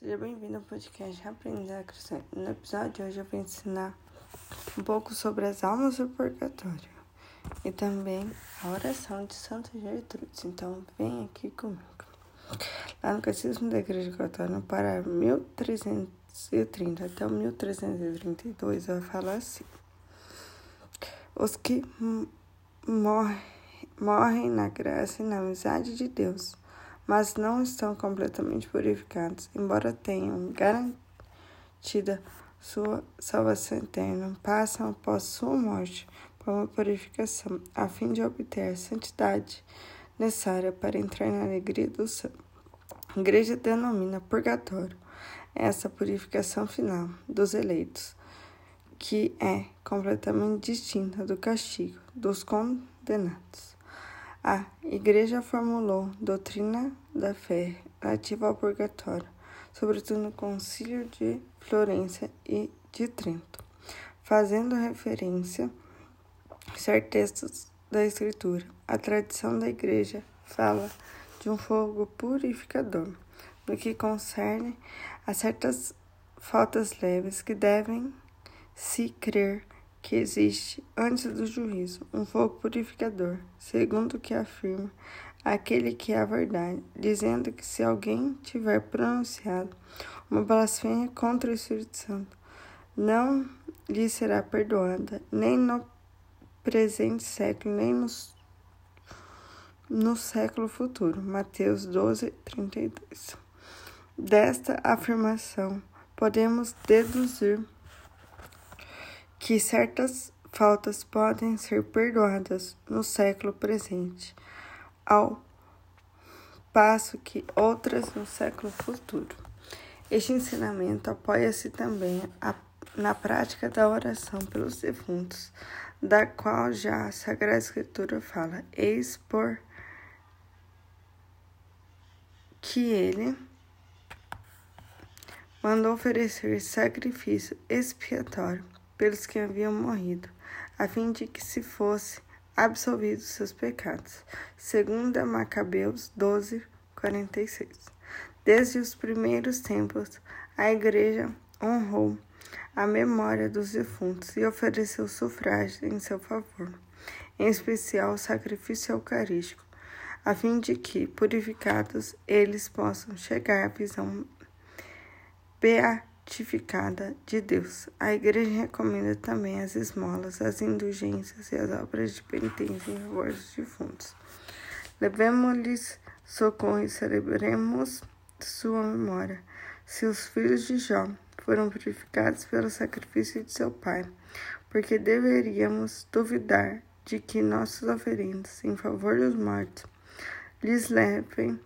Seja bem-vindo ao podcast Aprender a Crescer. No episódio de hoje eu vou ensinar um pouco sobre as almas do purgatório e também a oração de Santa Gertrudes. Então, vem aqui comigo. Lá no Catecismo da Igreja Católica, para 1330 até 1332, vai falar assim: Os que morrem, morrem na graça e na amizade de Deus mas não estão completamente purificados, embora tenham garantida sua salvação eterna, passam após sua morte por uma purificação, a fim de obter a santidade necessária para entrar na alegria do céu. A igreja denomina purgatório essa purificação final dos eleitos, que é completamente distinta do castigo dos condenados. A Igreja formulou doutrina da fé relativa ao purgatório, sobretudo no Concílio de Florença e de Trento, fazendo referência a certos textos da Escritura. A tradição da Igreja fala de um fogo purificador, no que concerne a certas faltas leves que devem se crer que existe, antes do juízo, um fogo purificador, segundo o que afirma aquele que é a verdade, dizendo que se alguém tiver pronunciado uma blasfêmia contra o Espírito Santo, não lhe será perdoada, nem no presente século, nem no, no século futuro. Mateus 12, 32. Desta afirmação, podemos deduzir que certas faltas podem ser perdoadas no século presente, ao passo que outras no século futuro. Este ensinamento apoia-se também a, na prática da oração pelos defuntos, da qual já a Sagrada Escritura fala: Eis por que ele mandou oferecer sacrifício expiatório pelos que haviam morrido, a fim de que se fosse absolvidos seus pecados. Segunda Macabeus 12, 46. Desde os primeiros tempos, a Igreja honrou a memória dos defuntos e ofereceu sufrágio em seu favor, em especial o sacrifício eucarístico, a fim de que, purificados, eles possam chegar à visão beata santificada de Deus. A Igreja recomenda também as esmolas, as indulgências e as obras de penitência em favor dos defuntos. Levemos-lhes socorro e celebremos sua memória. Se os filhos de Jó foram purificados pelo sacrifício de seu pai, porque deveríamos duvidar de que nossas oferendas em favor dos mortos lhes levem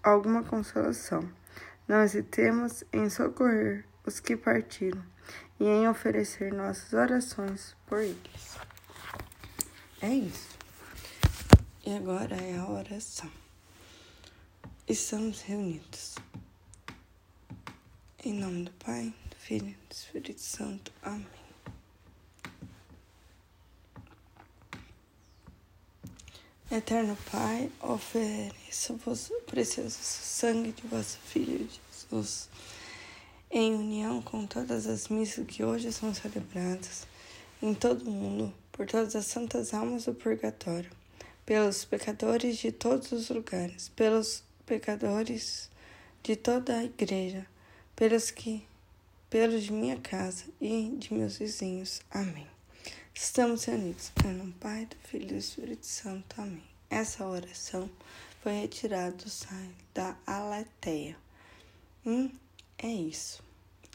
alguma consolação. Não hesitemos em socorrer os que partiram e em oferecer nossas orações por eles. É isso. E agora é a oração. Estamos reunidos. Em nome do Pai, do Filho e do Espírito Santo. Amém. Eterno Pai, ofereço-vos o precioso sangue de vosso Filho Jesus em união com todas as missas que hoje são celebradas em todo o mundo, por todas as santas almas do purgatório, pelos pecadores de todos os lugares, pelos pecadores de toda a igreja, pelos que pelos de minha casa e de meus vizinhos. Amém. Estamos reunidos do Pai, do Filho e do Espírito Santo. Amém. Essa oração foi retirada do site da Aleteia. Hum? É isso.